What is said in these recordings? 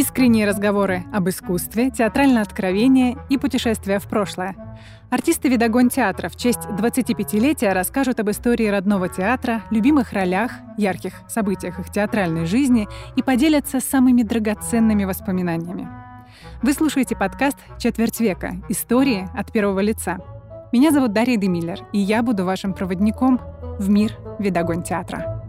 Искренние разговоры об искусстве, театральное откровение и путешествия в прошлое. Артисты «Видогон театра» в честь 25-летия расскажут об истории родного театра, любимых ролях, ярких событиях их театральной жизни и поделятся самыми драгоценными воспоминаниями. Вы слушаете подкаст «Четверть века. Истории от первого лица». Меня зовут Дарья Демиллер, и я буду вашим проводником в мир «Видогон театра».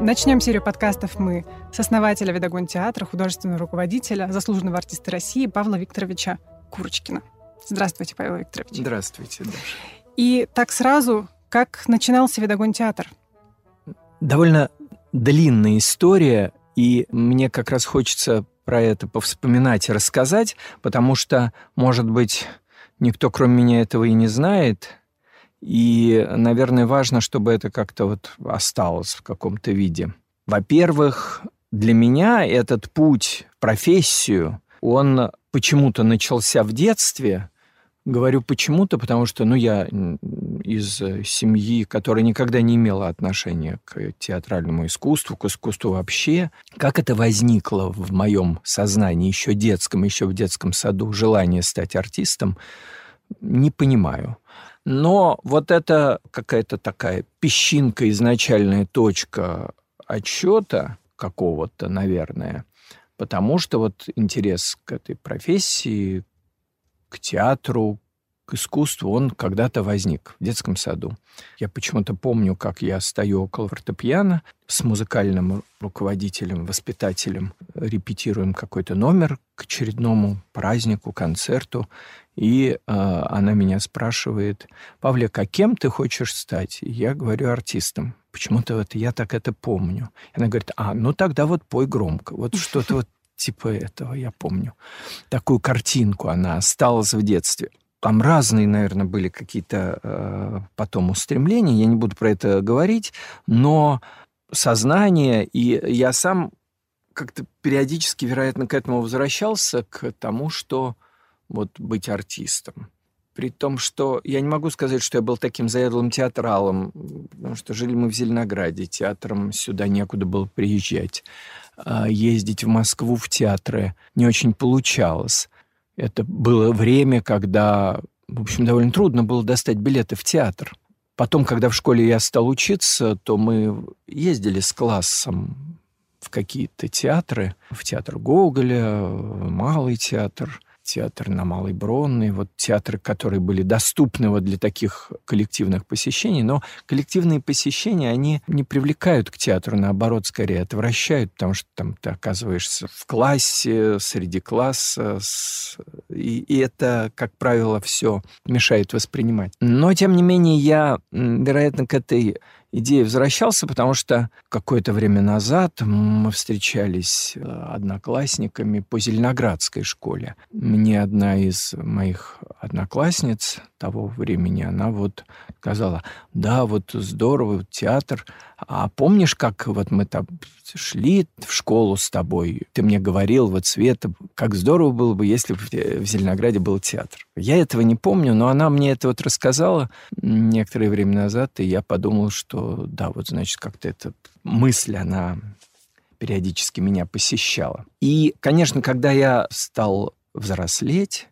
Начнем серию подкастов мы с основателя Видогон театра, художественного руководителя, заслуженного артиста России Павла Викторовича Курочкина. Здравствуйте, Павел Викторович. Здравствуйте, Даша. И так сразу, как начинался Видогон театр? Довольно длинная история, и мне как раз хочется про это повспоминать и рассказать, потому что, может быть, никто кроме меня этого и не знает, и, наверное, важно, чтобы это как-то вот осталось в каком-то виде. Во-первых, для меня этот путь профессию, он почему-то начался в детстве. Говорю почему-то, потому что ну, я из семьи, которая никогда не имела отношения к театральному искусству, к искусству вообще. Как это возникло в моем сознании, еще детском, еще в детском саду, желание стать артистом, не понимаю. Но вот это какая-то такая песчинка, изначальная точка отчета какого-то, наверное, потому что вот интерес к этой профессии, к театру, к искусству, он когда-то возник в детском саду. Я почему-то помню, как я стою около фортепиано с музыкальным руководителем, воспитателем, репетируем какой-то номер к очередному празднику, концерту, и э, она меня спрашивает, Павлик, а кем ты хочешь стать? Я говорю, артистом. Почему-то вот я так это помню. Она говорит, а, ну тогда вот пой громко. Вот что-то вот типа этого я помню. Такую картинку она осталась в детстве. Там разные, наверное, были какие-то э, потом устремления, я не буду про это говорить, но сознание, и я сам как-то периодически, вероятно, к этому возвращался, к тому, что вот быть артистом. При том, что я не могу сказать, что я был таким заядлым театралом, потому что жили мы в Зеленограде, театром сюда некуда было приезжать. А ездить в Москву в театры не очень получалось. Это было время, когда, в общем, довольно трудно было достать билеты в театр. Потом, когда в школе я стал учиться, то мы ездили с классом в какие-то театры, в театр Гоголя, в Малый театр – театр на Малой Бронной, вот театры, которые были доступны вот для таких коллективных посещений, но коллективные посещения, они не привлекают к театру, наоборот, скорее отвращают, потому что там ты оказываешься в классе, среди класса, и, и это, как правило, все мешает воспринимать. Но, тем не менее, я, вероятно, к этой идеи возвращался, потому что какое-то время назад мы встречались э, одноклассниками по Зеленоградской школе. Мне одна из моих одноклассниц того времени, она вот сказала, да, вот здорово, театр. А помнишь, как вот мы там шли в школу с тобой, ты мне говорил, вот, Света, как здорово было бы, если бы в Зеленограде был театр. Я этого не помню, но она мне это вот рассказала некоторое время назад, и я подумал, что да, вот, значит, как-то эта мысль, она периодически меня посещала. И, конечно, когда я стал взрослеть,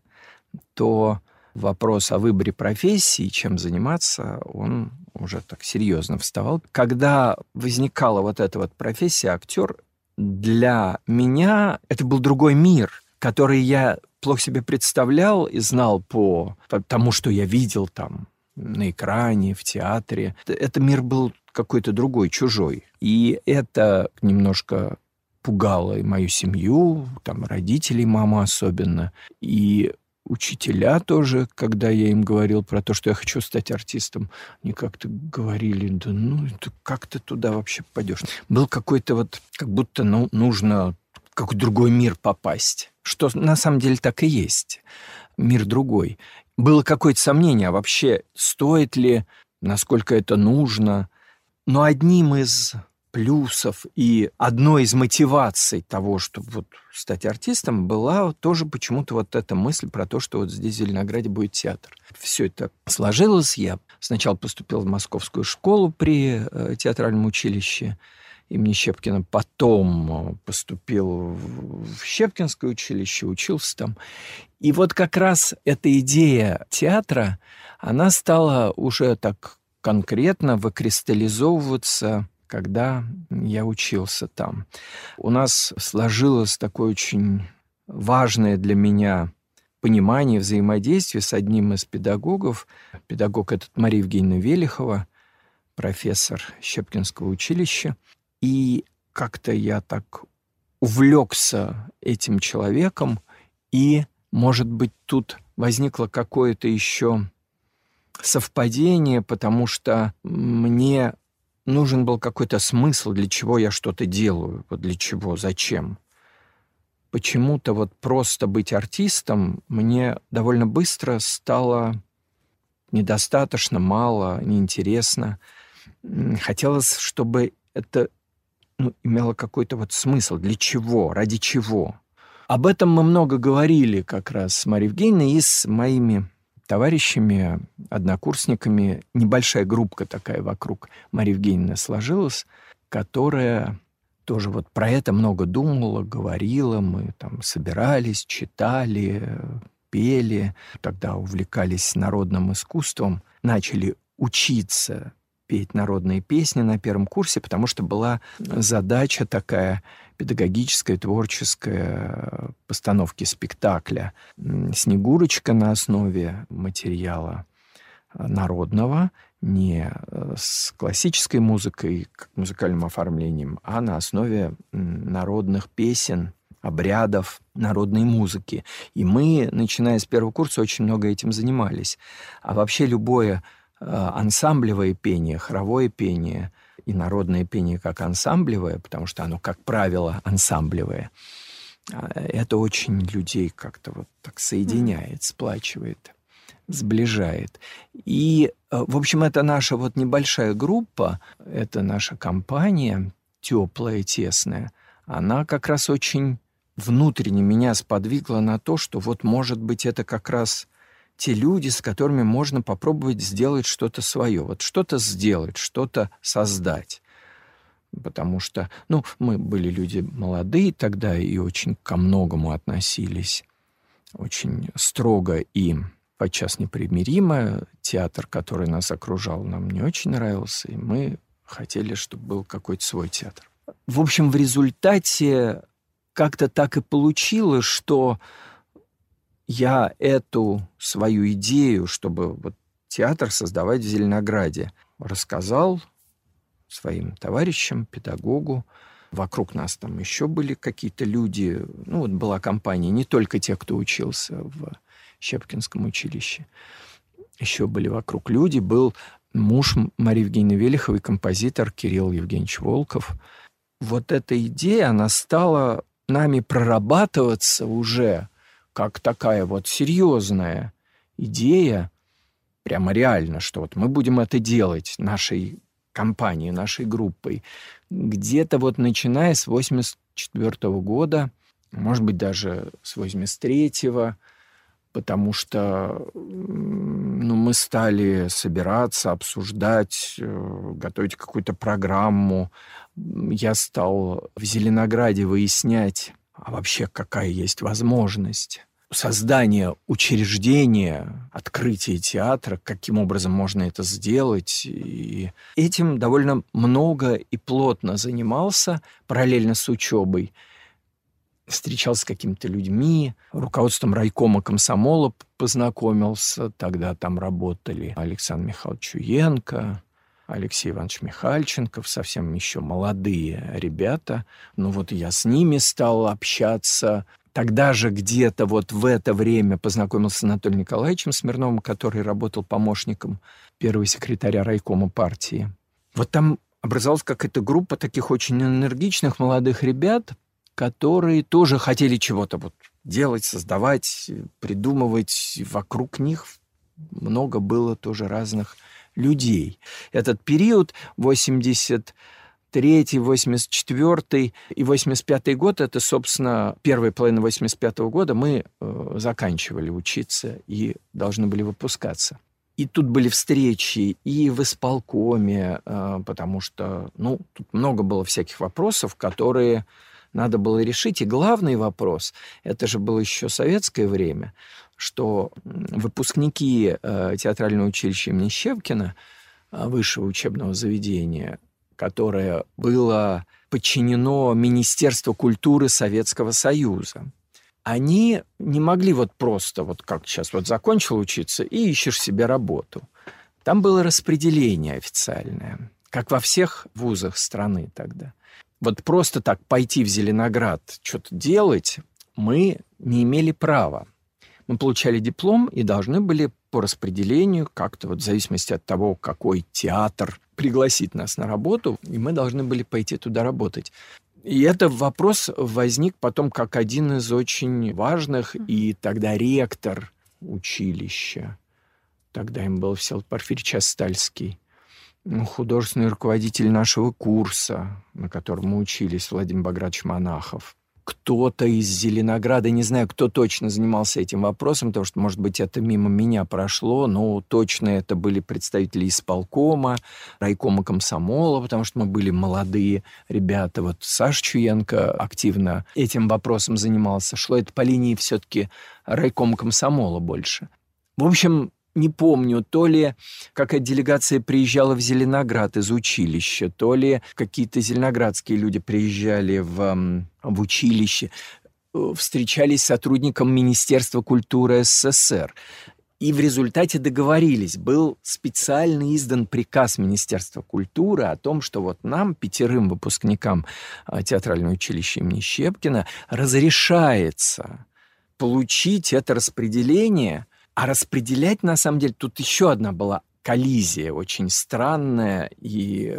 то вопрос о выборе профессии, чем заниматься, он уже так серьезно вставал. Когда возникала вот эта вот профессия актер, для меня это был другой мир, который я плохо себе представлял и знал по, тому, что я видел там на экране, в театре. Это мир был какой-то другой, чужой. И это немножко пугало и мою семью, там, родителей, маму особенно. И учителя тоже, когда я им говорил про то, что я хочу стать артистом, они как-то говорили, да ну, это как ты туда вообще пойдешь? Был какой-то вот, как будто ну, нужно в какой другой мир попасть. Что на самом деле так и есть. Мир другой. Было какое-то сомнение, а вообще стоит ли, насколько это нужно. Но одним из плюсов и одной из мотиваций того, чтобы вот стать артистом, была тоже почему-то вот эта мысль про то, что вот здесь в Зеленограде будет театр. Все это сложилось. Я сначала поступил в московскую школу при э, театральном училище имени Щепкина, потом э, поступил в Щепкинское училище, учился там. И вот как раз эта идея театра, она стала уже так конкретно выкристаллизовываться когда я учился там. У нас сложилось такое очень важное для меня понимание взаимодействия с одним из педагогов. Педагог этот Мария Евгеньевна Велихова, профессор Щепкинского училища. И как-то я так увлекся этим человеком, и, может быть, тут возникло какое-то еще совпадение, потому что мне нужен был какой-то смысл, для чего я что-то делаю, вот для чего, зачем. Почему-то вот просто быть артистом мне довольно быстро стало недостаточно, мало, неинтересно. Хотелось, чтобы это ну, имело какой-то вот смысл. Для чего? Ради чего? Об этом мы много говорили как раз с Марией Евгеньевной и с моими товарищами, однокурсниками, небольшая группка такая вокруг Марии Евгеньевны сложилась, которая тоже вот про это много думала, говорила, мы там собирались, читали, пели, тогда увлекались народным искусством, начали учиться петь народные песни на первом курсе, потому что была задача такая педагогическая, творческая постановки спектакля. «Снегурочка» на основе материала народного, не с классической музыкой, как музыкальным оформлением, а на основе народных песен, обрядов, народной музыки. И мы, начиная с первого курса, очень много этим занимались. А вообще любое Э, ансамблевое пение, хоровое пение и народное пение как ансамблевое, потому что оно, как правило, ансамблевое, а, это очень людей как-то вот так соединяет, сплачивает, сближает. И, э, в общем, это наша вот небольшая группа, это наша компания, теплая, тесная, она как раз очень внутренне меня сподвигла на то, что вот, может быть, это как раз те люди, с которыми можно попробовать сделать что-то свое. Вот что-то сделать, что-то создать. Потому что, ну, мы были люди молодые тогда и очень ко многому относились очень строго и подчас непримиримо. Театр, который нас окружал, нам не очень нравился, и мы хотели, чтобы был какой-то свой театр. В общем, в результате как-то так и получилось, что я эту свою идею, чтобы вот театр создавать в Зеленограде, рассказал своим товарищам, педагогу. Вокруг нас там еще были какие-то люди. Ну, вот была компания, не только те, кто учился в Щепкинском училище. Еще были вокруг люди. Был муж Марии Евгеньевны Велиховой, композитор Кирилл Евгеньевич Волков. Вот эта идея, она стала нами прорабатываться уже как такая вот серьезная идея, прямо реально, что вот мы будем это делать нашей компанией, нашей группой, где-то вот начиная с 84 года, может быть, даже с 83-го, потому что ну, мы стали собираться, обсуждать, э, готовить какую-то программу. Я стал в Зеленограде выяснять, а вообще какая есть возможность создание учреждения, открытие театра, каким образом можно это сделать. И этим довольно много и плотно занимался параллельно с учебой. Встречался с какими-то людьми, руководством райкома комсомола познакомился. Тогда там работали Александр Михайлович Чуенко, Алексей Иванович Михальченков, совсем еще молодые ребята. Ну вот я с ними стал общаться, Тогда же где-то вот в это время познакомился с Анатолием Николаевичем Смирновым, который работал помощником первого секретаря райкома партии. Вот там образовалась какая-то группа таких очень энергичных молодых ребят, которые тоже хотели чего-то вот делать, создавать, придумывать. Вокруг них много было тоже разных людей. Этот период 80 83 84 и 85 год, это, собственно, первая половина 85 года мы э, заканчивали учиться и должны были выпускаться. И тут были встречи и в исполкоме, э, потому что, ну, тут много было всяких вопросов, которые надо было решить. И главный вопрос, это же было еще советское время, что выпускники э, театрального училища имени Щевкина, э, высшего учебного заведения, которое было подчинено Министерству культуры Советского Союза, они не могли вот просто, вот как сейчас, вот закончил учиться и ищешь себе работу. Там было распределение официальное, как во всех вузах страны тогда. Вот просто так пойти в Зеленоград что-то делать мы не имели права. Мы получали диплом и должны были по распределению, как-то вот в зависимости от того, какой театр пригласит нас на работу, и мы должны были пойти туда работать. И этот вопрос возник потом как один из очень важных, и тогда ректор училища, тогда им был Всеволод Порфирьевич Астальский, ну, художественный руководитель нашего курса, на котором мы учились, Владимир Багратович Монахов, кто-то из Зеленограда, не знаю, кто точно занимался этим вопросом, потому что, может быть, это мимо меня прошло, но точно это были представители исполкома, райкома комсомола, потому что мы были молодые ребята. Вот Саша Чуенко активно этим вопросом занимался. Шло это по линии все-таки райкома комсомола больше. В общем, не помню, то ли какая делегация приезжала в Зеленоград из училища, то ли какие-то зеленоградские люди приезжали в, в училище, э, встречались с сотрудником Министерства культуры СССР. И в результате договорились. Был специально издан приказ Министерства культуры о том, что вот нам, пятерым выпускникам а, театрального училища имени Щепкина, разрешается получить это распределение – а распределять, на самом деле, тут еще одна была коллизия очень странная и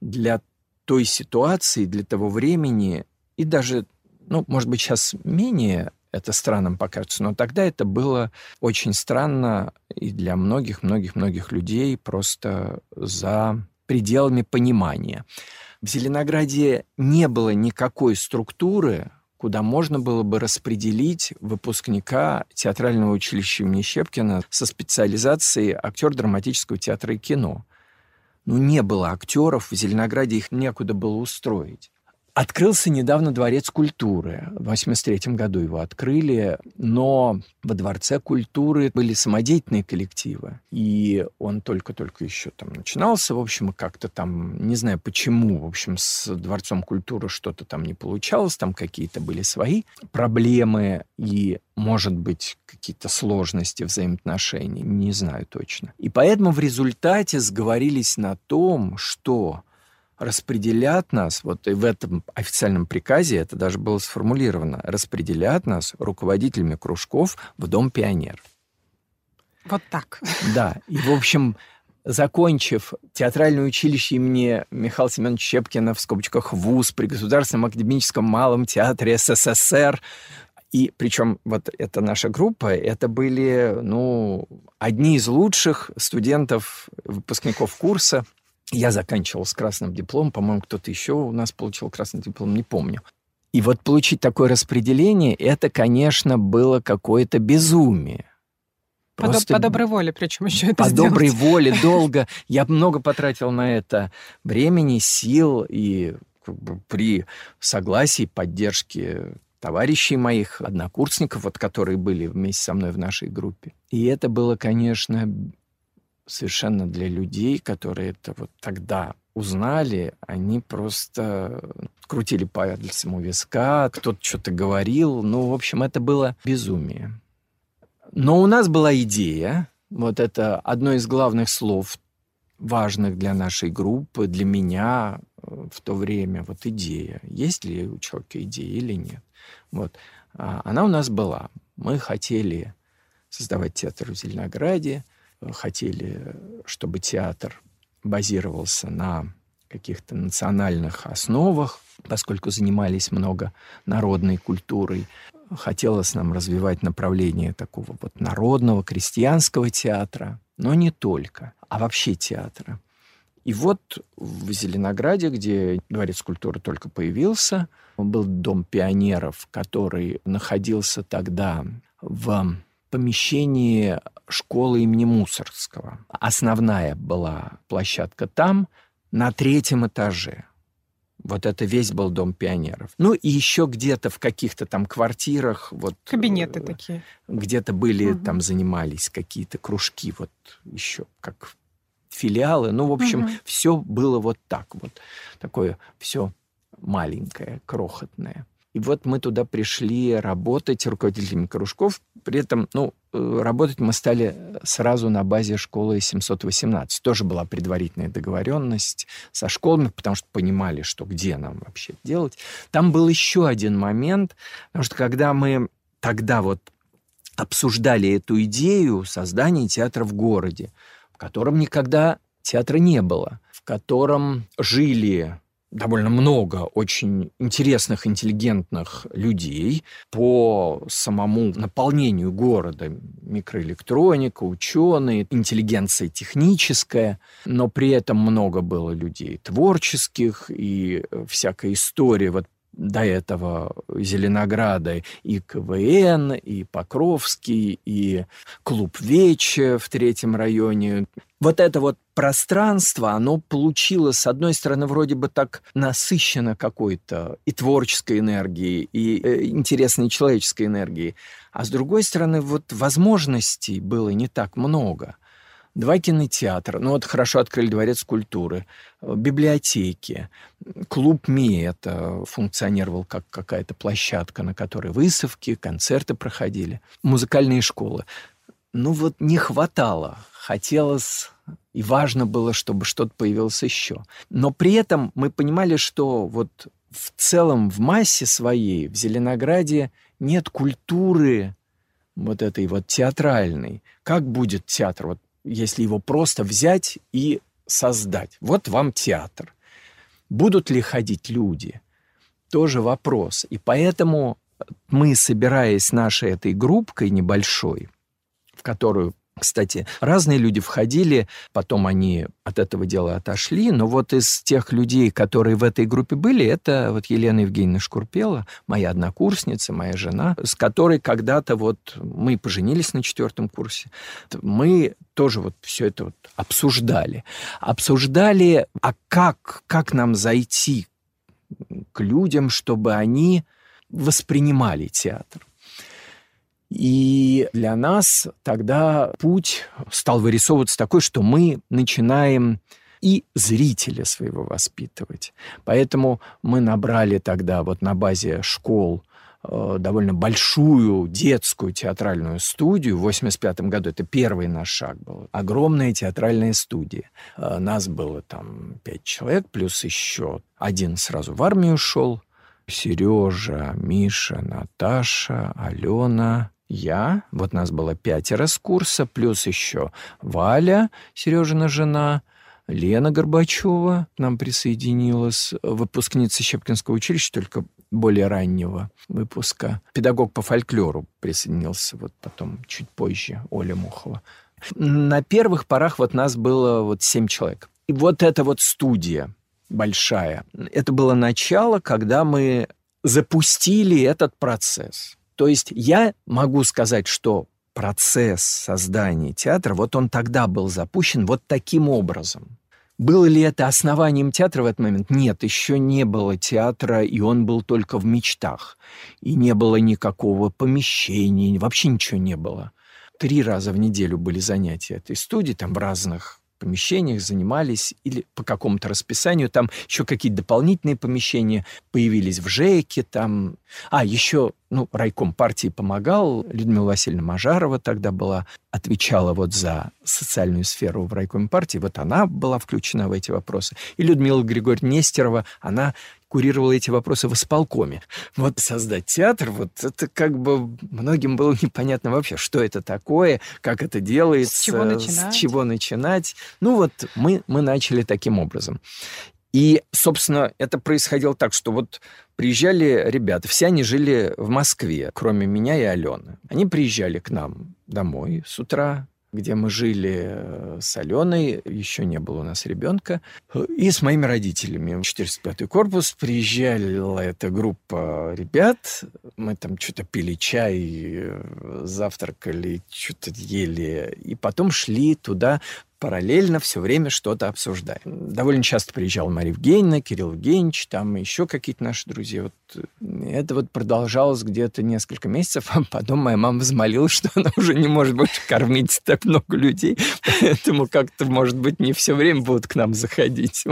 для той ситуации, для того времени, и даже, ну, может быть, сейчас менее это странным покажется, но тогда это было очень странно и для многих-многих-многих людей просто за пределами понимания. В Зеленограде не было никакой структуры, куда можно было бы распределить выпускника театрального училища имени Щепкина со специализацией актер драматического театра и кино. Ну, не было актеров, в Зеленограде их некуда было устроить. Открылся недавно Дворец культуры. В 1983 году его открыли, но во Дворце культуры были самодеятельные коллективы. И он только-только еще там начинался. В общем, как-то там, не знаю почему, в общем, с Дворцом культуры что-то там не получалось. Там какие-то были свои проблемы и, может быть, какие-то сложности взаимоотношений. Не знаю точно. И поэтому в результате сговорились на том, что распределят нас, вот и в этом официальном приказе это даже было сформулировано, распределят нас руководителями кружков в Дом пионер. Вот так. Да, и в общем, закончив театральное училище имени Михаила Семеновича Щепкина в скобочках ВУЗ при Государственном академическом малом театре СССР, и причем вот эта наша группа, это были, ну, одни из лучших студентов, выпускников курса. Я заканчивал с красным дипломом, по-моему, кто-то еще у нас получил красный диплом, не помню. И вот получить такое распределение, это, конечно, было какое-то безумие. Просто по, доброй воле, причем еще это По сделать. доброй воле, долго. Я много потратил на это времени, сил и как бы, при согласии, поддержке товарищей моих, однокурсников, вот, которые были вместе со мной в нашей группе. И это было, конечно, совершенно для людей, которые это вот тогда узнали, они просто крутили пальцем у виска, кто-то что-то говорил. Ну, в общем, это было безумие. Но у нас была идея, вот это одно из главных слов, важных для нашей группы, для меня э, в то время, вот идея. Есть ли у человека идея или нет? Вот. А она у нас была. Мы хотели создавать театр в Зеленограде – хотели, чтобы театр базировался на каких-то национальных основах, поскольку занимались много народной культурой. Хотелось нам развивать направление такого вот народного, крестьянского театра, но не только, а вообще театра. И вот в Зеленограде, где дворец культуры только появился, был дом пионеров, который находился тогда в помещении школы имени Мусоргского. Основная была площадка там, на третьем этаже. Вот это весь был дом пионеров. Ну и еще где-то в каких-то там квартирах вот кабинеты э, такие. Где-то были угу. там занимались какие-то кружки вот еще как филиалы. Ну в общем угу. все было вот так вот такое все маленькое, крохотное. И вот мы туда пришли работать руководителями кружков. При этом, ну, э, работать мы стали сразу на базе школы 718. Тоже была предварительная договоренность со школами, потому что понимали, что где нам вообще делать. Там был еще один момент, потому что когда мы тогда вот обсуждали эту идею создания театра в городе, в котором никогда театра не было, в котором жили довольно много очень интересных, интеллигентных людей по самому наполнению города. Микроэлектроника, ученые, интеллигенция техническая, но при этом много было людей творческих и всякая история вот до этого Зеленограда и КВН, и Покровский, и клуб Вече в третьем районе. Вот это вот пространство, оно получило, с одной стороны, вроде бы так насыщено какой-то и творческой энергией, и э, интересной человеческой энергией, а с другой стороны, вот возможностей было не так много – два кинотеатра, ну вот хорошо открыли дворец культуры, э, библиотеки, клуб МИ, это функционировал как какая-то площадка, на которой выставки, концерты проходили, музыкальные школы. Ну вот не хватало, хотелось и важно было, чтобы что-то появилось еще. Но при этом мы понимали, что вот в целом в массе своей в Зеленограде нет культуры вот этой вот театральной. Как будет театр? Вот если его просто взять и создать. Вот вам театр. Будут ли ходить люди? Тоже вопрос. И поэтому мы, собираясь нашей этой группкой небольшой, в которую кстати, разные люди входили, потом они от этого дела отошли, но вот из тех людей, которые в этой группе были, это вот Елена Евгеньевна Шкурпела, моя однокурсница, моя жена, с которой когда-то вот мы поженились на четвертом курсе. Мы тоже вот все это вот обсуждали. Обсуждали, а как, как нам зайти к людям, чтобы они воспринимали театр. И для нас тогда путь стал вырисовываться такой, что мы начинаем и зрителя своего воспитывать. Поэтому мы набрали тогда вот на базе школ э, довольно большую детскую театральную студию. В 1985 году это первый наш шаг был. Огромная театральная студия. Э, нас было там пять человек, плюс еще один сразу в армию шел. Сережа, Миша, Наташа, Алена, я, вот нас было пятеро с курса, плюс еще Валя, Сережина жена, Лена Горбачева нам присоединилась, выпускница Щепкинского училища, только более раннего выпуска. Педагог по фольклору присоединился вот потом, чуть позже, Оля Мухова. На первых порах вот нас было вот семь человек. И вот эта вот студия большая, это было начало, когда мы запустили этот процесс. То есть я могу сказать, что процесс создания театра, вот он тогда был запущен вот таким образом. Было ли это основанием театра в этот момент? Нет, еще не было театра, и он был только в мечтах. И не было никакого помещения, вообще ничего не было. Три раза в неделю были занятия этой студии, там в разных помещениях занимались или по какому-то расписанию. Там еще какие-то дополнительные помещения появились в ЖЭКе. Там... А, еще ну, райком партии помогал. Людмила Васильевна Мажарова тогда была, отвечала вот за социальную сферу в райкоме партии. Вот она была включена в эти вопросы. И Людмила Григорьевна Нестерова, она курировала эти вопросы в исполкоме. Вот создать театр, вот это как бы многим было непонятно вообще, что это такое, как это делается, с чего начинать. С чего начинать. Ну вот мы, мы начали таким образом. И, собственно, это происходило так, что вот приезжали ребята, все они жили в Москве, кроме меня и Алены. Они приезжали к нам домой с утра, где мы жили э, с Аленой, еще не было у нас ребенка, и с моими родителями. 405-й корпус, приезжала эта группа ребят, мы там что-то пили чай, э, завтракали, что-то ели, и потом шли туда параллельно все время что-то обсуждаем. Довольно часто приезжал Мария Евгеньевна, Кирилл Евгеньевич, там еще какие-то наши друзья. Вот э, это вот продолжалось где-то несколько месяцев, а потом моя мама взмолилась, что она уже не может больше кормить так много людей, поэтому как-то, может быть, не все время будут к нам заходить.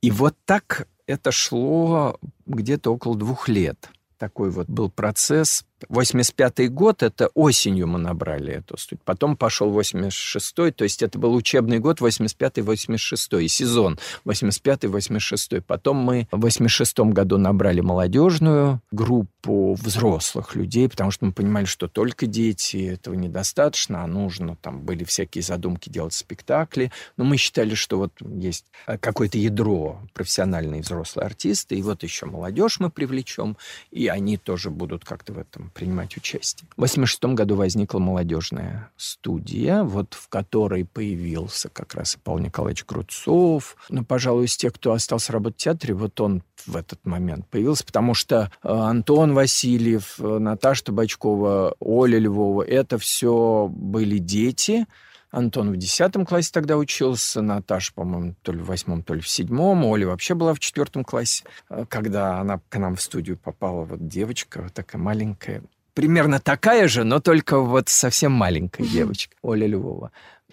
И вот так это шло где-то около двух лет такой вот был процесс. 85-й год, это осенью мы набрали эту студию. Потом пошел 86-й, то есть это был учебный год 85-86, сезон 85-86. Потом мы в 86-м году набрали молодежную группу взрослых людей, потому что мы понимали, что только дети, этого недостаточно, а нужно, там были всякие задумки делать спектакли. Но мы считали, что вот есть какое-то ядро профессиональные взрослые артисты, и вот еще молодежь мы привлечем, и они тоже будут как-то в этом принимать участие. В 86 году возникла молодежная студия, вот в которой появился как раз и Павел Николаевич Круцов. Ну, пожалуй, из тех, кто остался работать в театре, вот он в этот момент появился, потому что э, Антон Васильев, э, Наташа Табачкова, Оля Львова, это все были дети, Антон в 10 классе тогда учился, Наташа, по-моему, то ли в восьмом, то ли в седьмом, Оля вообще была в четвертом классе. Э, когда она к нам в студию попала, вот девочка, вот такая маленькая, примерно такая же, но только вот совсем маленькая девочка, Оля Львова.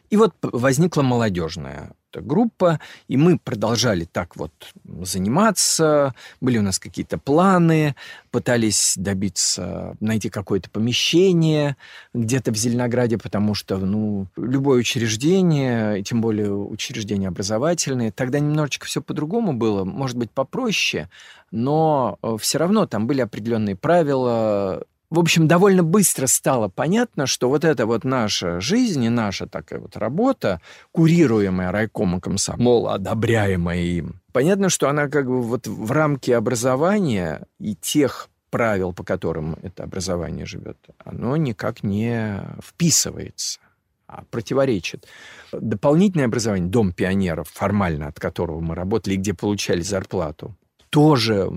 И вот возникла молодежная группа, и мы продолжали так вот заниматься, были у нас какие-то планы, пытались добиться, найти какое-то помещение где-то в Зеленограде, потому что, ну, любое учреждение, тем более учреждение образовательное, тогда немножечко все по-другому было, может быть, попроще, но э, все равно там были определенные правила, в общем, довольно быстро стало понятно, что вот эта вот наша жизнь и наша такая вот работа, курируемая райкомом комсомола, одобряемая им, понятно, что она как бы вот в рамке образования и тех правил, по которым это образование живет, оно никак не вписывается а противоречит. Дополнительное образование, Дом пионеров, формально от которого мы работали, где получали зарплату, тоже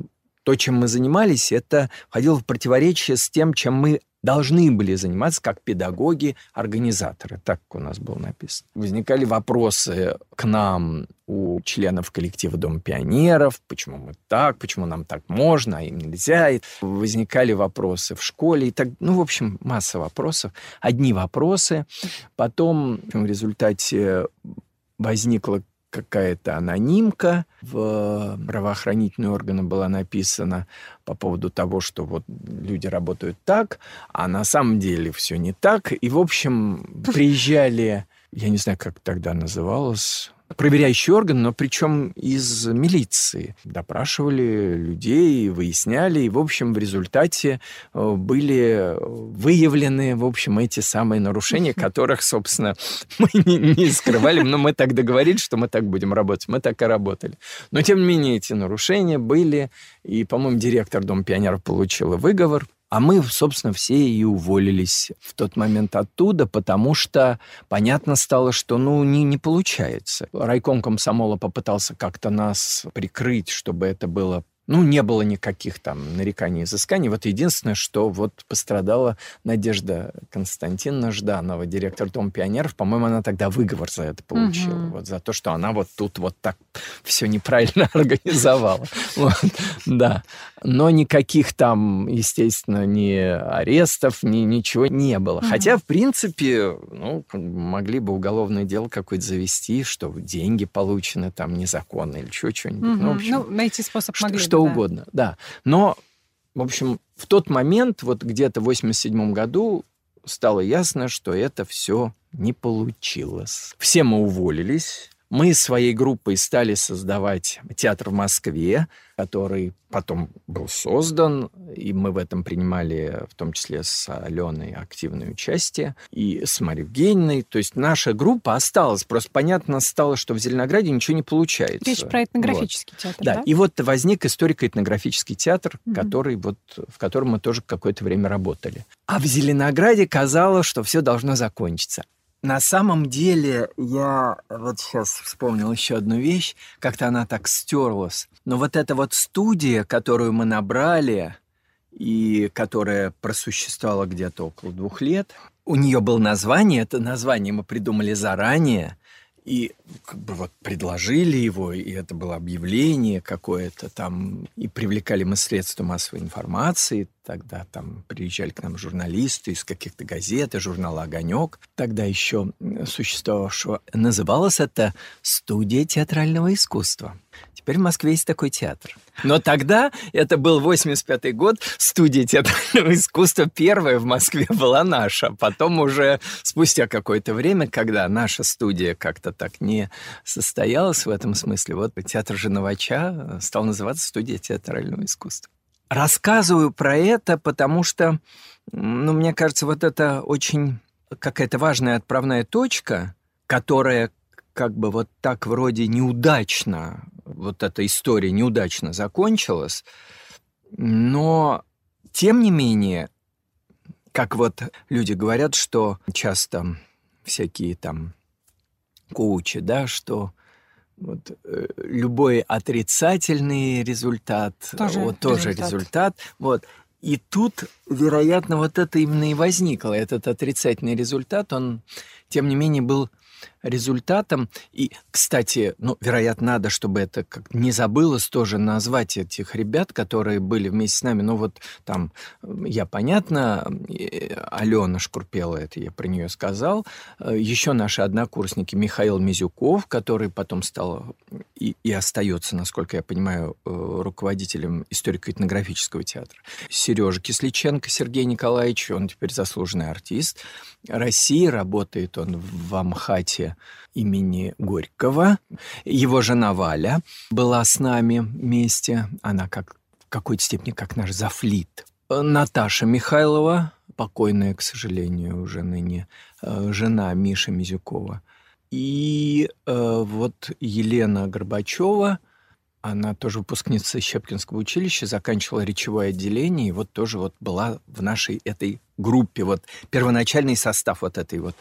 то, чем мы занимались, это входило в противоречие с тем, чем мы должны были заниматься как педагоги, организаторы. Так у нас было написано. Возникали вопросы к нам у членов коллектива Дом пионеров, почему мы так, почему нам так можно, а им нельзя. И возникали вопросы в школе. И так, ну, в общем, масса вопросов. Одни вопросы. Потом в результате возникла какая-то анонимка в правоохранительные органы была написана по поводу того, что вот люди работают так, а на самом деле все не так. И, в общем, приезжали, я не знаю, как тогда называлось, проверяющий орган, но причем из милиции. Допрашивали людей, выясняли, и, в общем, в результате э, были выявлены, в общем, эти самые нарушения, которых, собственно, мы не, не скрывали, но мы так договорились, что мы так будем работать, мы так и работали. Но, тем не менее, эти нарушения были, и, по-моему, директор Дома пионеров получил выговор, а мы, собственно, все и уволились в тот момент оттуда, потому что понятно стало, что, ну, не, не получается. Райком комсомола попытался как-то нас прикрыть, чтобы это было ну, не было никаких там нареканий, изысканий. Вот единственное, что вот пострадала Надежда Константиновна Жданова, директор Дома пионеров. По-моему, она тогда выговор за это получила. Угу. Вот за то, что она вот тут вот так все неправильно организовала. Да. Но никаких там, естественно, ни арестов, ни ничего не было. Хотя, в принципе, ну, могли бы уголовное дело какое-то завести, что деньги получены там незаконно или что-нибудь. Ну, ну, найти способ могли что, что да. угодно, да. Но, в общем, в тот момент, вот где-то в 87 году, стало ясно, что это все не получилось. Все мы уволились, мы своей группой стали создавать театр в Москве, который потом был создан, и мы в этом принимали, в том числе с Аленой, активное участие, и с Марьей Евгеньевной. То есть наша группа осталась. Просто понятно стало, что в Зеленограде ничего не получается. Речь про этнографический вот. театр, да? Да, и вот возник историко-этнографический театр, угу. который вот, в котором мы тоже какое-то время работали. А в Зеленограде казалось, что все должно закончиться. На самом деле, я вот сейчас вспомнил еще одну вещь, как-то она так стерлась. Но вот эта вот студия, которую мы набрали, и которая просуществовала где-то около двух лет, у нее было название, это название мы придумали заранее, и как бы вот предложили его, и это было объявление какое-то там, и привлекали мы средства массовой информации, тогда там приезжали к нам журналисты из каких-то газет и журнала «Огонек», тогда еще существовавшего. Называлось это «Студия театрального искусства». Теперь в Москве есть такой театр. Но тогда, это был 85 год, студия театрального искусства первая в Москве была наша. Потом уже спустя какое-то время, когда наша студия как-то так не состоялась в этом смысле, вот театр Женовача стал называться студия театрального искусства. Рассказываю про это, потому что, ну, мне кажется, вот это очень какая-то важная отправная точка, которая как бы вот так вроде неудачно вот эта история неудачно закончилась, но тем не менее, как вот люди говорят, что часто всякие там коучи, да, что вот, э, любой отрицательный результат, тоже, вот, тоже результат. результат. Вот. И тут, вероятно, вот это именно и возникло. Этот отрицательный результат, он, тем не менее, был результатом. И, кстати, ну, вероятно, надо, чтобы это как не забылось тоже назвать этих ребят, которые были вместе с нами. Ну, вот там, я, понятно, Алена Шкурпела, это я про нее сказал. Э, Еще наши однокурсники Михаил Мизюков, который потом стал и, и остается, насколько я понимаю, э, руководителем историко-этнографического театра. Сережа Кисличенко Сергей Николаевич, он теперь заслуженный артист. России работает он в Амхате имени Горького. Его жена Валя была с нами вместе. Она как в какой-то степени как наш зафлит. Наташа Михайлова, покойная, к сожалению, уже ныне, э, жена Миши Мизюкова. И э, вот Елена Горбачева, она тоже выпускница Щепкинского училища, заканчивала речевое отделение, и вот тоже вот была в нашей этой группе, вот первоначальный состав вот этой вот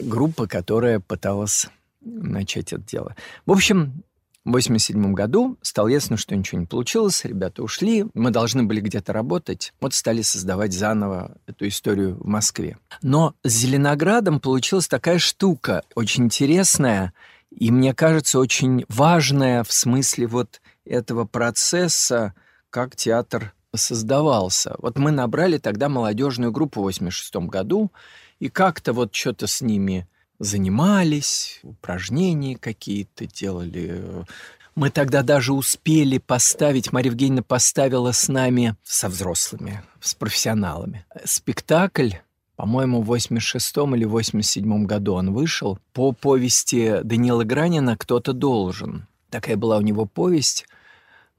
группа, которая пыталась начать это дело. В общем, в 1987 году стало ясно, что ничего не получилось, ребята ушли, мы должны были где-то работать, вот стали создавать заново эту историю в Москве. Но с Зеленоградом получилась такая штука, очень интересная, и мне кажется, очень важная в смысле вот этого процесса, как театр создавался. Вот мы набрали тогда молодежную группу в 1986 году, и как-то вот что-то с ними занимались, упражнения какие-то делали. Мы тогда даже успели поставить, Мария Евгеньевна поставила с нами, со взрослыми, с профессионалами, спектакль по-моему, в 86 или 87 году он вышел, по повести Даниила Гранина «Кто-то должен». Такая была у него повесть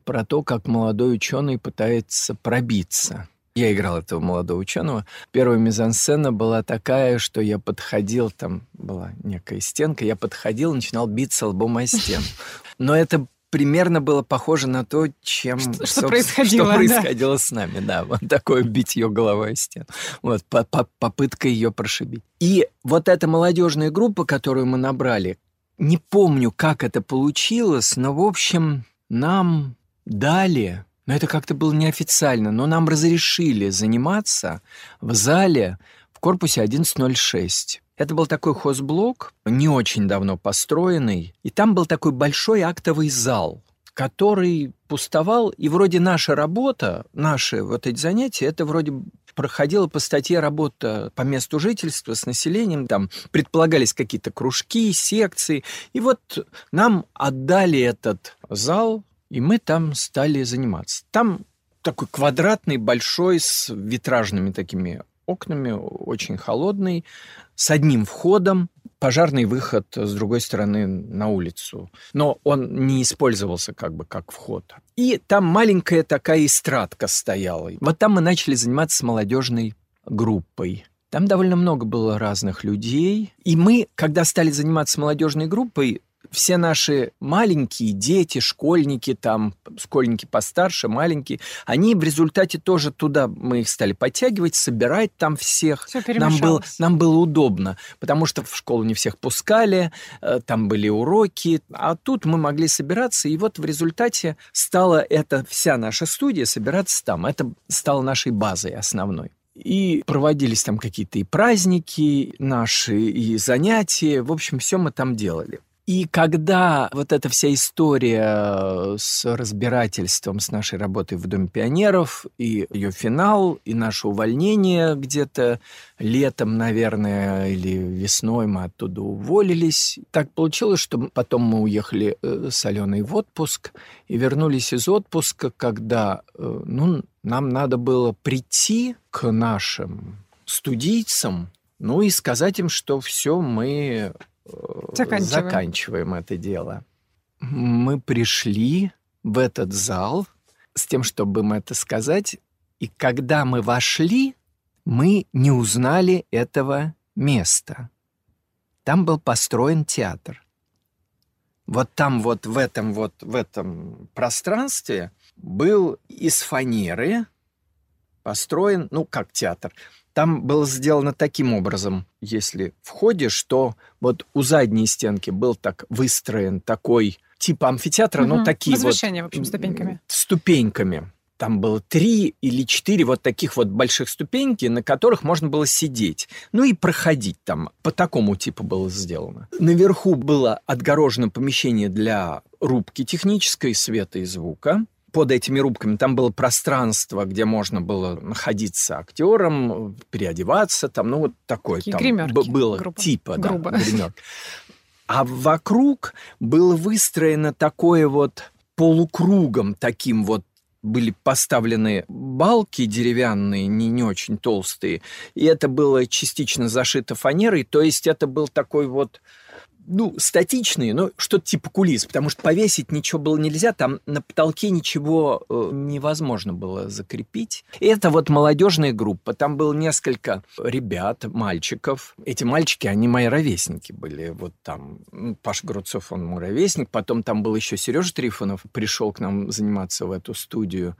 про то, как молодой ученый пытается пробиться я играл этого молодого ученого. Первая мизансцена была такая, что я подходил, там была некая стенка, я подходил, начинал биться лбом о стену. Но это примерно было похоже на то, чем что, что происходило, что происходило да. с нами, да, вот такое битье головой о стену, вот по -по попытка ее прошибить. И вот эта молодежная группа, которую мы набрали, не помню, как это получилось, но в общем нам дали но это как-то было неофициально, но нам разрешили заниматься в зале в корпусе 1106. Это был такой хозблок, не очень давно построенный, и там был такой большой актовый зал, который пустовал, и вроде наша работа, наши вот эти занятия, это вроде проходила по статье работа по месту жительства с населением, там предполагались какие-то кружки, секции, и вот нам отдали этот зал и мы там стали заниматься. Там такой квадратный, большой, с витражными такими окнами, очень холодный, с одним входом, пожарный выход с другой стороны на улицу. Но он не использовался как бы как вход. И там маленькая такая эстрадка стояла. Вот там мы начали заниматься с молодежной группой. Там довольно много было разных людей. И мы, когда стали заниматься молодежной группой, все наши маленькие дети, школьники, там, школьники постарше, маленькие, они в результате тоже туда, мы их стали подтягивать, собирать там всех. Все нам, было, нам было удобно, потому что в школу не всех пускали, э, там были уроки, а тут мы могли собираться, и вот в результате стала эта вся наша студия собираться там. Это стало нашей базой основной. И проводились там какие-то и праздники наши, и занятия. В общем, все мы там делали. И когда вот эта вся история с разбирательством с нашей работой в Доме пионеров, и ее финал, и наше увольнение где-то летом, наверное, или весной мы оттуда уволились, так получилось, что потом мы уехали э, с Аленой в отпуск и вернулись из отпуска, когда э, ну, нам надо было прийти к нашим студийцам, ну и сказать им, что все мы заканчиваем. заканчиваем это дело. Мы пришли в этот зал с тем, чтобы им это сказать, и когда мы вошли, мы не узнали этого места. Там был построен театр. Вот там вот в этом вот в этом пространстве был из фанеры построен, ну как театр, там было сделано таким образом, если входишь, то вот у задней стенки был так выстроен такой типа амфитеатра, угу. но такие Возвышение, вот... в общем, ступеньками. Ступеньками. Там было три или четыре вот таких вот больших ступеньки, на которых можно было сидеть. Ну и проходить там. По такому типу было сделано. Наверху было отгорожено помещение для рубки технической, света и звука под этими рубками там было пространство, где можно было находиться актером, переодеваться, там, ну, вот такое там гримерки, было грубо. типа, грубо. да, гримерки. А вокруг было выстроено такое вот полукругом таким вот были поставлены балки деревянные, не, не очень толстые, и это было частично зашито фанерой, то есть это был такой вот ну, статичные, но что-то типа кулис, потому что повесить ничего было нельзя, там на потолке ничего э, невозможно было закрепить. И это вот молодежная группа, там было несколько ребят, мальчиков. Эти мальчики, они мои ровесники были, вот там ну, Паш Груцов, он мой ровесник, потом там был еще Сережа Трифонов, пришел к нам заниматься в эту студию.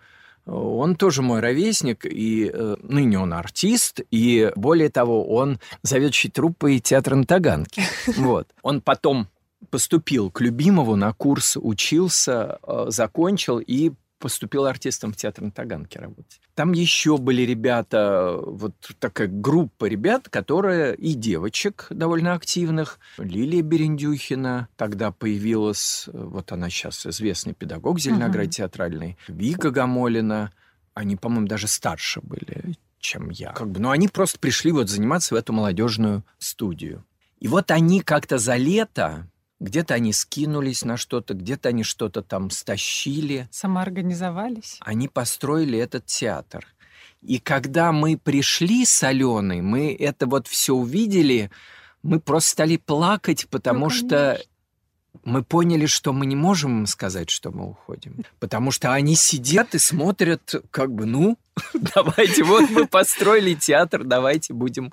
Он тоже мой ровесник, и э, ныне он артист, и более того, он заведующий труппой театра на Таганке. Вот. Он потом поступил к Любимову на курс, учился, э, закончил и поступил артистом в театр на Таганке работать. Там еще были ребята, вот такая группа ребят, которая и девочек довольно активных. Лилия Берендюхина тогда появилась, вот она сейчас известный педагог Зеленоград uh-huh. театральный, Вика Гамолина. Они, по-моему, даже старше были, чем я. Как бы, но они просто пришли вот заниматься в эту молодежную студию. И вот они как-то за лето где-то они скинулись на что-то, где-то они что-то там стащили. Самоорганизовались? Они построили этот театр. И когда мы пришли с Аленой, мы это вот все увидели, мы просто стали плакать, потому ну, что мы поняли, что мы не можем им сказать, что мы уходим. Потому что они сидят и смотрят, как бы, ну, давайте, вот мы построили театр, давайте будем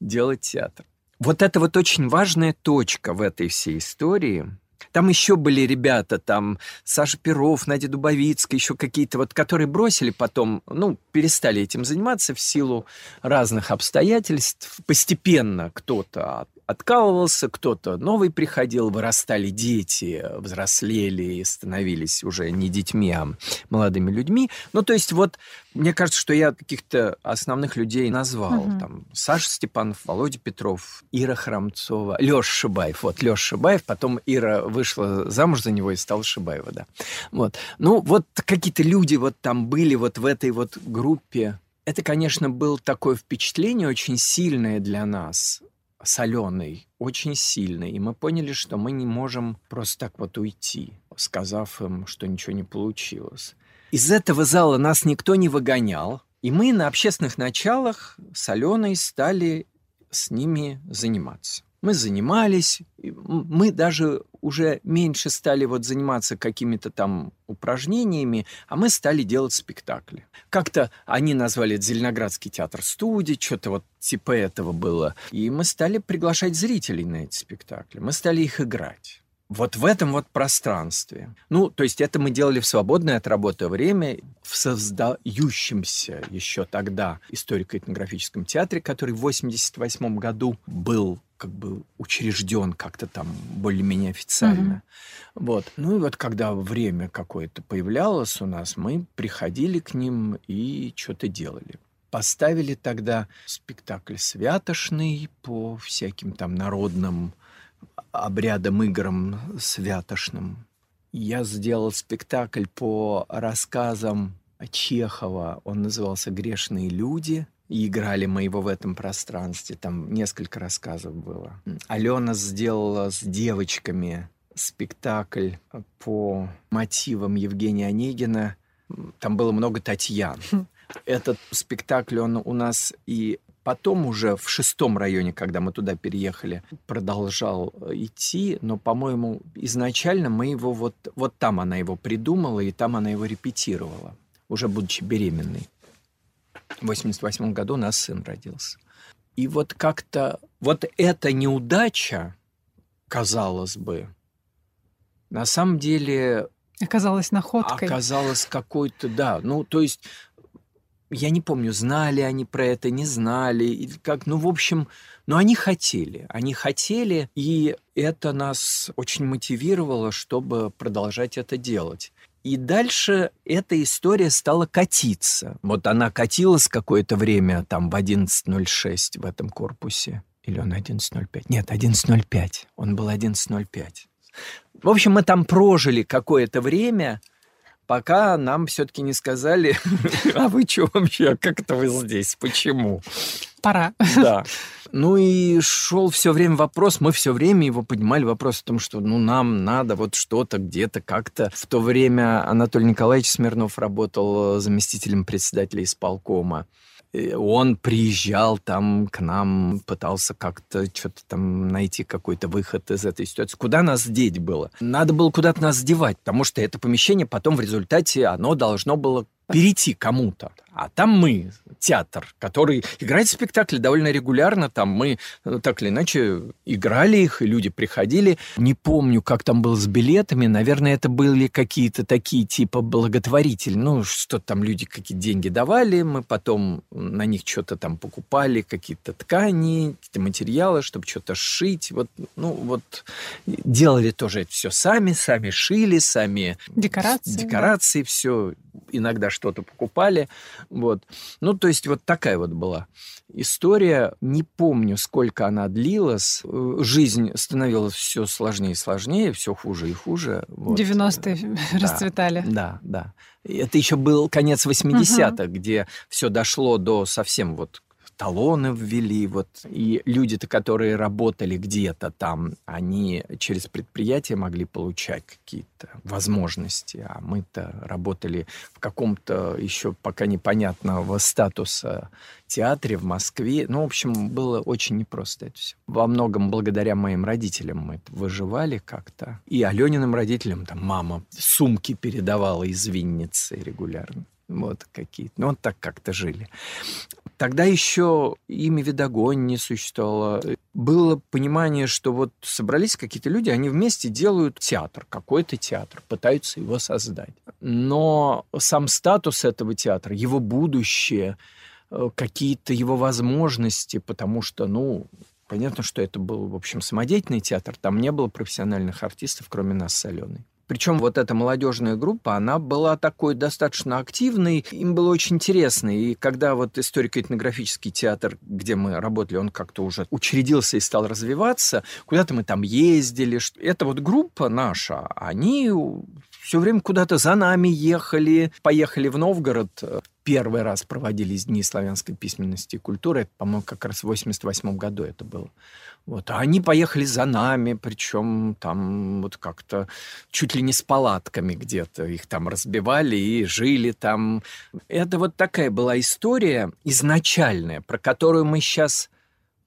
делать театр. Вот это вот очень важная точка в этой всей истории. Там еще были ребята, там Саша Перов, Надя Дубовицкая, еще какие-то вот, которые бросили потом, ну, перестали этим заниматься в силу разных обстоятельств. Постепенно кто-то откалывался, кто-то новый приходил, вырастали дети, взрослели и становились уже не детьми, а молодыми людьми. Ну, то есть вот мне кажется, что я каких-то основных людей назвал. Угу. Там Саша Степанов, Володя Петров, Ира Храмцова, Леша Шибаев. Вот Леша Шибаев, потом Ира вышла замуж за него и стала Шибаева, да. Вот. Ну, вот какие-то люди вот там были вот в этой вот группе. Это, конечно, было такое впечатление очень сильное для нас соленый, очень сильный. И мы поняли, что мы не можем просто так вот уйти, сказав им, что ничего не получилось. Из этого зала нас никто не выгонял, и мы на общественных началах с Аленой стали с ними заниматься. Мы занимались, мы даже уже меньше стали вот заниматься какими-то там упражнениями, а мы стали делать спектакли. Как-то они назвали это Зеленоградский театр студии, что-то вот типа этого было. И мы стали приглашать зрителей на эти спектакли, мы стали их играть. вот в этом вот пространстве. Ну, то есть это мы делали в свободное от работы время в создающемся еще тогда историко-этнографическом театре, который в 88 году был как бы учрежден как-то там более-менее официально. Mm-hmm. Вот. Ну и вот когда время какое-то появлялось у нас, мы приходили к ним и что-то делали. Поставили тогда спектакль святошный по всяким там народным обрядам, играм святошным. Я сделал спектакль по рассказам Чехова. Он назывался «Грешные люди». И играли мы его в этом пространстве. Там несколько рассказов было. Алена сделала с девочками спектакль по мотивам Евгения Онегина. Там было много Татьян. Этот спектакль, он у нас и Потом уже в шестом районе, когда мы туда переехали, продолжал э, идти, но, по-моему, изначально мы его вот, вот там она его придумала, и там она его репетировала, уже будучи беременной. В 88 году у нас сын родился. И вот как-то вот эта неудача, казалось бы, на самом деле Оказалась находкой. Оказалась какой-то, да. Ну, то есть я не помню, знали они про это, не знали, как, ну, в общем, но они хотели, они хотели, и это нас очень мотивировало, чтобы продолжать это делать. И дальше эта история стала катиться. Вот она катилась какое-то время там в 11.06 в этом корпусе. Или он 11.05? Нет, 11.05. Он был 11.05. В общем, мы там прожили какое-то время – пока нам все-таки не сказали, а вы что вообще, как это вы здесь, почему? Пора. Да. Ну и шел все время вопрос, мы все время его поднимали вопрос о том, что ну нам надо вот что-то где-то как-то. В то время Анатолий Николаевич Смирнов работал заместителем председателя исполкома он приезжал там к нам, пытался как-то что-то там найти какой-то выход из этой ситуации. Куда нас деть было? Надо было куда-то нас девать, потому что это помещение потом в результате, оно должно было перейти кому-то. А там мы, театр, который играет спектакли довольно регулярно. Там мы э, так или иначе играли их, и люди приходили. Не помню, как там было с билетами. Наверное, это были какие-то такие типа благотворители. Ну, что там люди какие деньги давали. Мы потом на них что-то там покупали, какие-то ткани, какие-то материалы, чтобы что-то сшить. Вот, ну, вот делали тоже это все сами, сами шили, сами... Декорации. Декорации, да. все. Иногда что-то покупали. Вот. Ну, то есть вот такая вот была история. Не помню, сколько она длилась. Жизнь становилась все сложнее и сложнее, все хуже и хуже. Вот. 90-е да, расцветали. Да, да. Это еще был конец 80-х, угу. где все дошло до совсем вот талоны ввели, вот, и люди-то, которые работали где-то там, они через предприятие могли получать какие-то возможности, а мы-то работали в каком-то еще пока непонятного статуса театре в Москве. Ну, в общем, было очень непросто это все. Во многом благодаря моим родителям мы выживали как-то. И Алёниным родителям там мама сумки передавала из Винницы регулярно. Вот какие-то. Ну, вот так как-то жили. Тогда еще имя Видогонь не существовало. Было понимание, что вот собрались какие-то люди, они вместе делают театр, какой-то театр, пытаются его создать. Но сам статус этого театра, его будущее, э, какие-то его возможности, потому что, ну, понятно, что это был, в общем, самодеятельный театр, там не было профессиональных артистов, кроме нас с Аленой. Причем вот эта молодежная группа, она была такой достаточно активной, им было очень интересно. И когда вот историко-этнографический театр, где мы работали, он как-то уже учредился и стал развиваться, куда-то мы там ездили. Эта вот группа наша, они все время куда-то за нами ехали. Поехали в Новгород, первый раз проводились Дни славянской письменности и культуры. По-моему, как раз в 88 году это было. Вот. А они поехали за нами, причем там вот как-то чуть ли не с палатками где-то их там разбивали и жили там. Это вот такая была история изначальная, про которую мы сейчас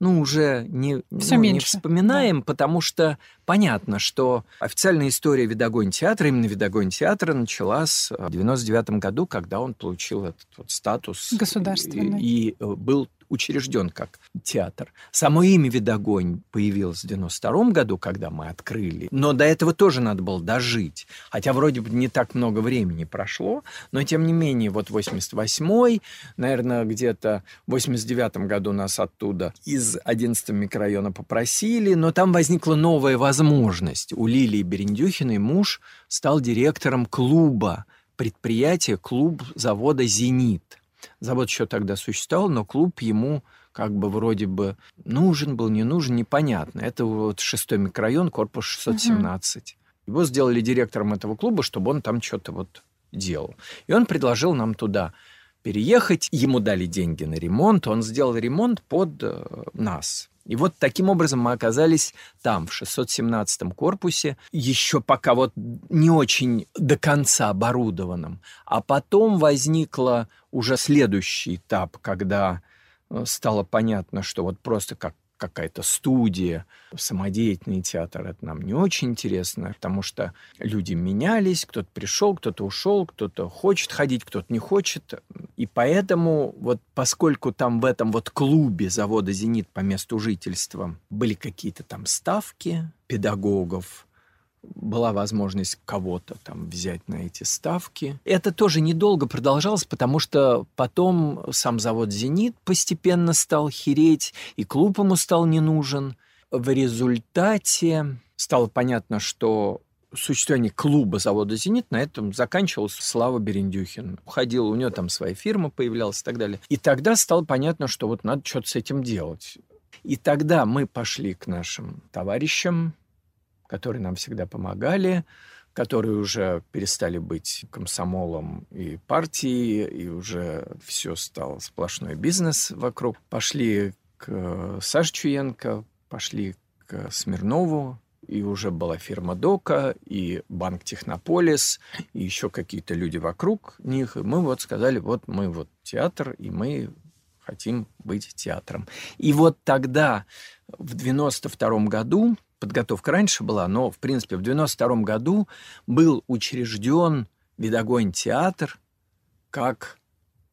ну, уже не, Все ну, меньше. не вспоминаем, да. потому что понятно, что официальная история Видогонь театра, именно Видогонь театра началась в 99 году, когда он получил этот вот статус. Государственный. И, и был учрежден как театр. Само имя «Видогонь» появилось в 92 году, когда мы открыли. Но до этого тоже надо было дожить. Хотя вроде бы не так много времени прошло, но тем не менее, вот 88-й, наверное, где-то в 89 году нас оттуда из 11 микрорайона попросили, но там возникла новая возможность. У Лилии Берендюхиной муж стал директором клуба, предприятия, клуб завода «Зенит». Завод еще тогда существовал, но клуб ему как бы вроде бы нужен был, не нужен, непонятно. Это вот шестой микрорайон, корпус 617. Угу. Его сделали директором этого клуба, чтобы он там что-то вот делал. И он предложил нам туда переехать. Ему дали деньги на ремонт. Он сделал ремонт под э, нас. И вот таким образом мы оказались там, в 617 корпусе, еще пока вот не очень до конца оборудованном. А потом возникла уже следующий этап, когда э, стало понятно, что вот просто как какая-то студия, самодеятельный театр, это нам не очень интересно, потому что люди менялись, кто-то пришел, кто-то ушел, кто-то хочет ходить, кто-то не хочет. И поэтому вот поскольку там в этом вот клубе завода «Зенит» по месту жительства были какие-то там ставки педагогов, была возможность кого-то там взять на эти ставки. Это тоже недолго продолжалось, потому что потом сам завод «Зенит» постепенно стал хереть, и клуб ему стал не нужен. В результате стало понятно, что существование клуба завода «Зенит» на этом заканчивалось Слава Берендюхин. Уходил, у него там своя фирма появлялась и так далее. И тогда стало понятно, что вот надо что-то с этим делать. И тогда мы пошли к нашим товарищам, которые нам всегда помогали, которые уже перестали быть комсомолом и партией, и уже все стало сплошной бизнес вокруг. Пошли к Саше Чуенко, пошли к Смирнову, и уже была фирма Дока, и банк Технополис, и еще какие-то люди вокруг них. И мы вот сказали, вот мы вот театр, и мы хотим быть театром. И вот тогда, в 92 году, подготовка раньше была, но, в принципе, в 92 году был учрежден Видогонь театр как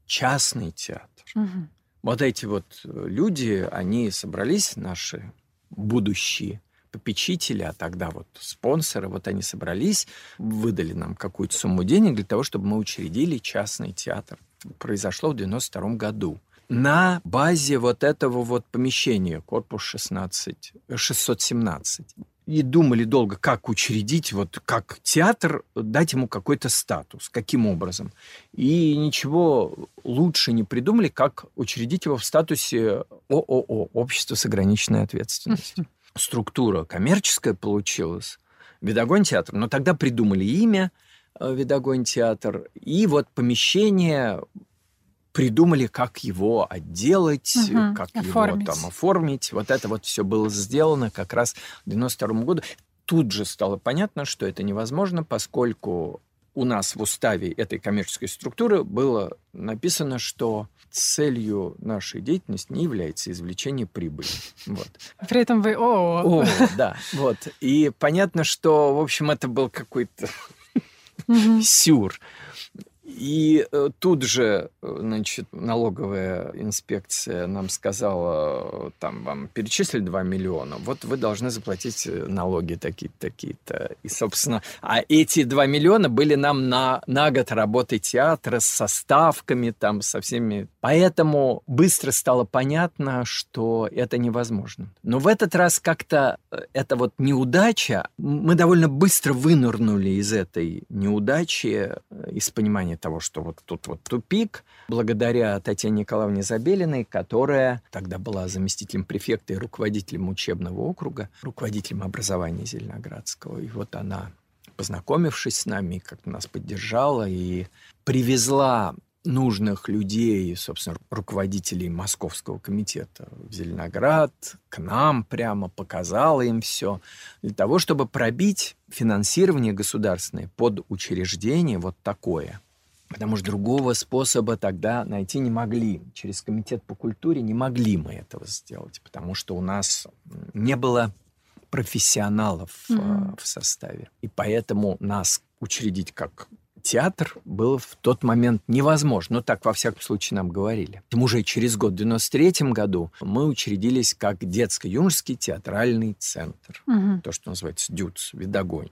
частный театр. Угу. Вот эти вот люди, они собрались, наши будущие попечители, а тогда вот спонсоры, вот они собрались, выдали нам какую-то сумму денег для того, чтобы мы учредили частный театр. Произошло в 92 году на базе вот этого вот помещения, корпус 16, 617. И думали долго, как учредить, вот как театр, дать ему какой-то статус, каким образом. И ничего лучше не придумали, как учредить его в статусе ООО, Общество с ограниченной ответственностью. Структура коммерческая получилась, Видогонь театр, но тогда придумали имя, э, Видогонь театр, и вот помещение придумали, как его отделать, угу, как оформить. его там оформить. Вот это вот все было сделано как раз в 92 году. Тут же стало понятно, что это невозможно, поскольку у нас в уставе этой коммерческой структуры было написано, что целью нашей деятельности не является извлечение прибыли. Вот. При этом вы ООО. О, да, вот. И понятно, что, в общем, это был какой-то сюр. И э, тут же, э, значит, налоговая инспекция нам сказала, там вам перечислили 2 миллиона, вот вы должны заплатить э, налоги такие-то, такие-то. И, собственно, а эти 2 миллиона были нам на, на год работы театра с ставками, там, со всеми. Поэтому быстро стало понятно, что это невозможно. Но в этот раз как-то эта вот неудача, мы довольно быстро вынырнули из этой неудачи, из понимания того, что вот тут вот тупик, благодаря Татьяне Николаевне Забелиной, которая тогда была заместителем префекта и руководителем учебного округа, руководителем образования Зеленоградского. И вот она, познакомившись с нами, как-то нас поддержала и привезла нужных людей, собственно, руководителей Московского комитета в Зеленоград, к нам прямо показала им все, для того, чтобы пробить финансирование государственное под учреждение вот такое – Потому что другого способа тогда найти не могли. Через комитет по культуре не могли мы этого сделать, потому что у нас не было профессионалов mm-hmm. в составе. И поэтому нас учредить как театр был в тот момент невозможен. Ну, так, во всяком случае, нам говорили. Уже через год, в 93 году, мы учредились как детско-юношеский театральный центр. Угу. То, что называется ДЮЦ, видогонь.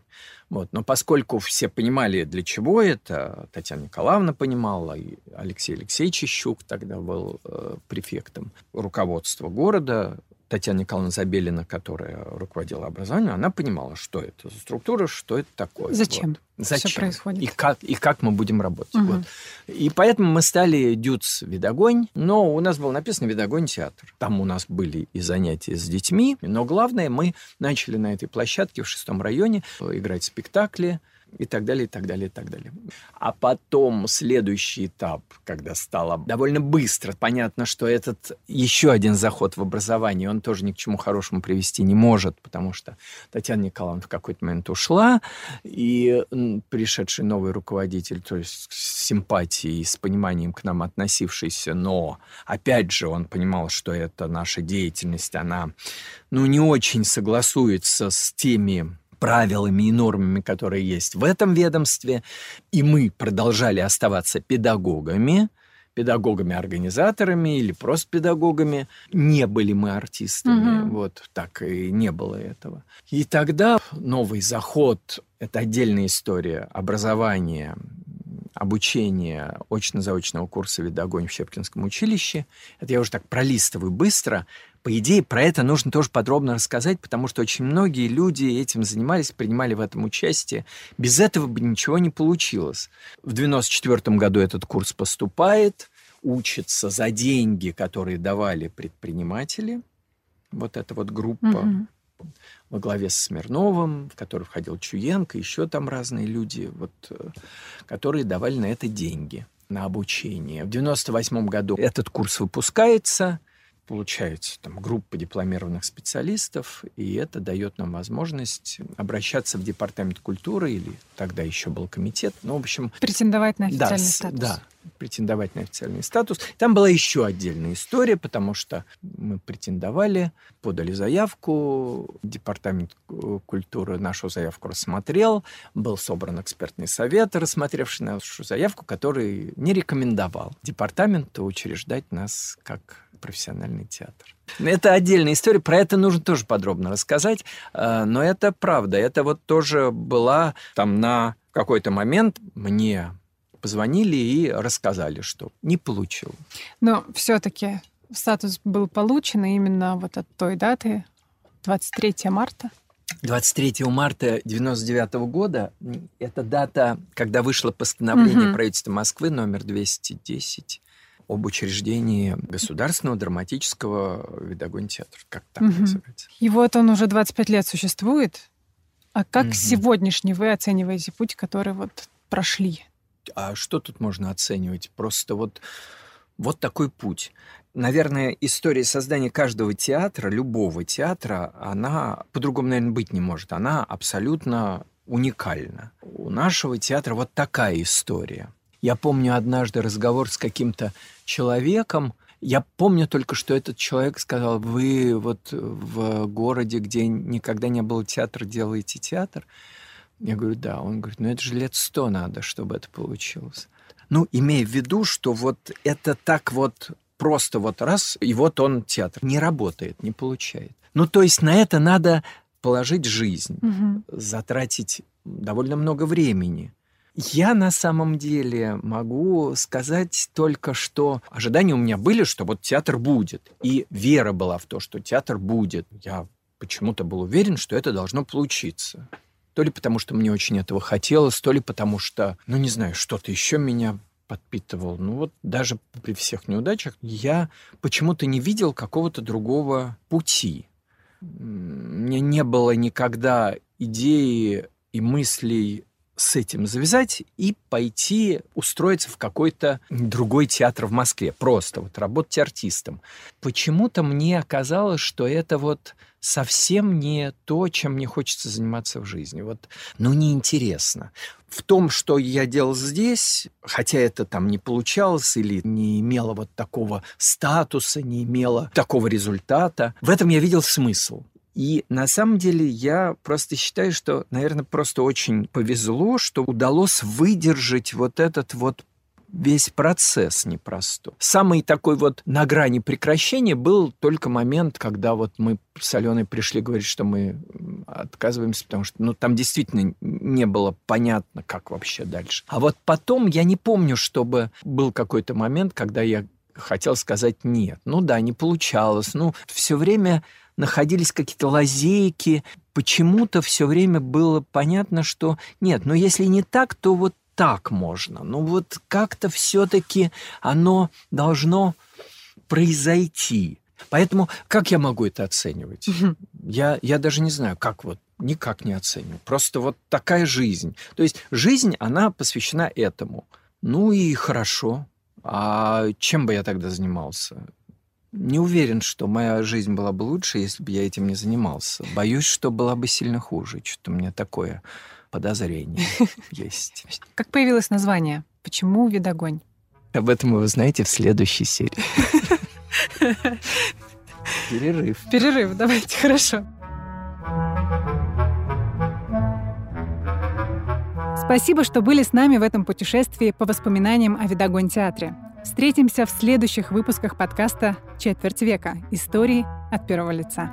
Вот. Но поскольку все понимали, для чего это, Татьяна Николаевна понимала, и Алексей Алексеевич Ищук тогда был э, префектом руководства города, Татьяна Николаевна Забелина, которая руководила образованием, она понимала, что это за структура, что это такое. Зачем? Вот. Зачем все происходит? И как, и как мы будем работать. Угу. Вот. И поэтому мы стали Дюц Видогонь, но у нас было написано Видогонь театр. Там у нас были и занятия с детьми, но главное, мы начали на этой площадке в шестом районе играть спектакли, и так далее, и так далее, и так далее. А потом следующий этап, когда стало довольно быстро понятно, что этот еще один заход в образование, он тоже ни к чему хорошему привести не может, потому что Татьяна Николаевна в какой-то момент ушла, и пришедший новый руководитель, то есть с симпатией, с пониманием к нам относившийся, но, опять же, он понимал, что это наша деятельность, она, ну, не очень согласуется с теми правилами и нормами, которые есть в этом ведомстве, и мы продолжали оставаться педагогами, педагогами-организаторами или просто педагогами. Не были мы артистами, угу. вот так и не было этого. И тогда новый заход – это отдельная история образования, обучения очно-заочного курса «Видогонь» в Щепкинском училище. Это я уже так пролистываю быстро – по идее, про это нужно тоже подробно рассказать, потому что очень многие люди этим занимались, принимали в этом участие. Без этого бы ничего не получилось. В 1994 году этот курс поступает, учится за деньги, которые давали предприниматели. Вот эта вот группа угу. во главе с Смирновым, в которой входил Чуенко, еще там разные люди, вот, э, которые давали на это деньги на обучение. В 1998 году этот курс выпускается – получаете там группа дипломированных специалистов, и это дает нам возможность обращаться в департамент культуры или тогда еще был комитет. Ну, в общем... Претендовать на официальный да, статус. Да, претендовать на официальный статус. Там была еще отдельная история, потому что мы претендовали, подали заявку, департамент культуры нашу заявку рассмотрел, был собран экспертный совет, рассмотревший нашу заявку, который не рекомендовал департаменту учреждать нас как профессиональный театр. Это отдельная история, про это нужно тоже подробно рассказать, э, но это правда. Это вот тоже была там на какой-то момент мне позвонили и рассказали, что не получил. Но все-таки статус был получен именно вот от той даты, 23 марта. 23 марта 99 года это дата, когда вышло постановление угу. правительства Москвы номер 210 об учреждении Государственного драматического видогонь театра. Как так угу. называется? И вот он уже 25 лет существует. А как угу. сегодняшний вы оцениваете путь, который вот прошли? А что тут можно оценивать? Просто вот, вот такой путь. Наверное, история создания каждого театра, любого театра, она по-другому, наверное, быть не может. Она абсолютно уникальна. У нашего театра вот такая история. Я помню однажды разговор с каким-то человеком. Я помню только, что этот человек сказал, вы вот в городе, где никогда не было театра, делаете театр. Я говорю, да. Он говорит, ну это же лет сто надо, чтобы это получилось. Ну, имея в виду, что вот это так вот просто вот раз, и вот он театр. Не работает, не получает. Ну, то есть на это надо положить жизнь, угу. затратить довольно много времени. Я на самом деле могу сказать только, что ожидания у меня были, что вот театр будет. И вера была в то, что театр будет. Я почему-то был уверен, что это должно получиться. То ли потому, что мне очень этого хотелось, то ли потому, что, ну не знаю, что-то еще меня подпитывал. Ну вот даже при всех неудачах я почему-то не видел какого-то другого пути. Мне не было никогда идеи и мыслей с этим завязать и пойти устроиться в какой-то другой театр в Москве. Просто вот работать артистом. Почему-то мне оказалось, что это вот совсем не то, чем мне хочется заниматься в жизни. Вот, ну, неинтересно. В том, что я делал здесь, хотя это там не получалось или не имело вот такого статуса, не имело такого результата, в этом я видел смысл. И на самом деле я просто считаю, что, наверное, просто очень повезло, что удалось выдержать вот этот вот весь процесс непростой. Самый такой вот на грани прекращения был только момент, когда вот мы с Аленой пришли говорить, что мы отказываемся, потому что ну, там действительно не было понятно, как вообще дальше. А вот потом я не помню, чтобы был какой-то момент, когда я хотел сказать нет. Ну да, не получалось. Ну, все время находились какие-то лазейки. Почему-то все время было понятно, что нет, но если не так, то вот так можно. Ну вот как-то все-таки оно должно произойти. Поэтому как я могу это оценивать? Я, я даже не знаю, как вот никак не оцениваю. Просто вот такая жизнь. То есть жизнь, она посвящена этому. Ну и хорошо. А чем бы я тогда занимался? Не уверен, что моя жизнь была бы лучше, если бы я этим не занимался. Боюсь, что была бы сильно хуже. Что-то у меня такое подозрение есть. Как появилось название? Почему «Видогонь»? Об этом вы узнаете в следующей серии. Перерыв. Перерыв, давайте, хорошо. Спасибо, что были с нами в этом путешествии по воспоминаниям о Видогонь театре. Встретимся в следующих выпусках подкаста «Четверть века. Истории от первого лица».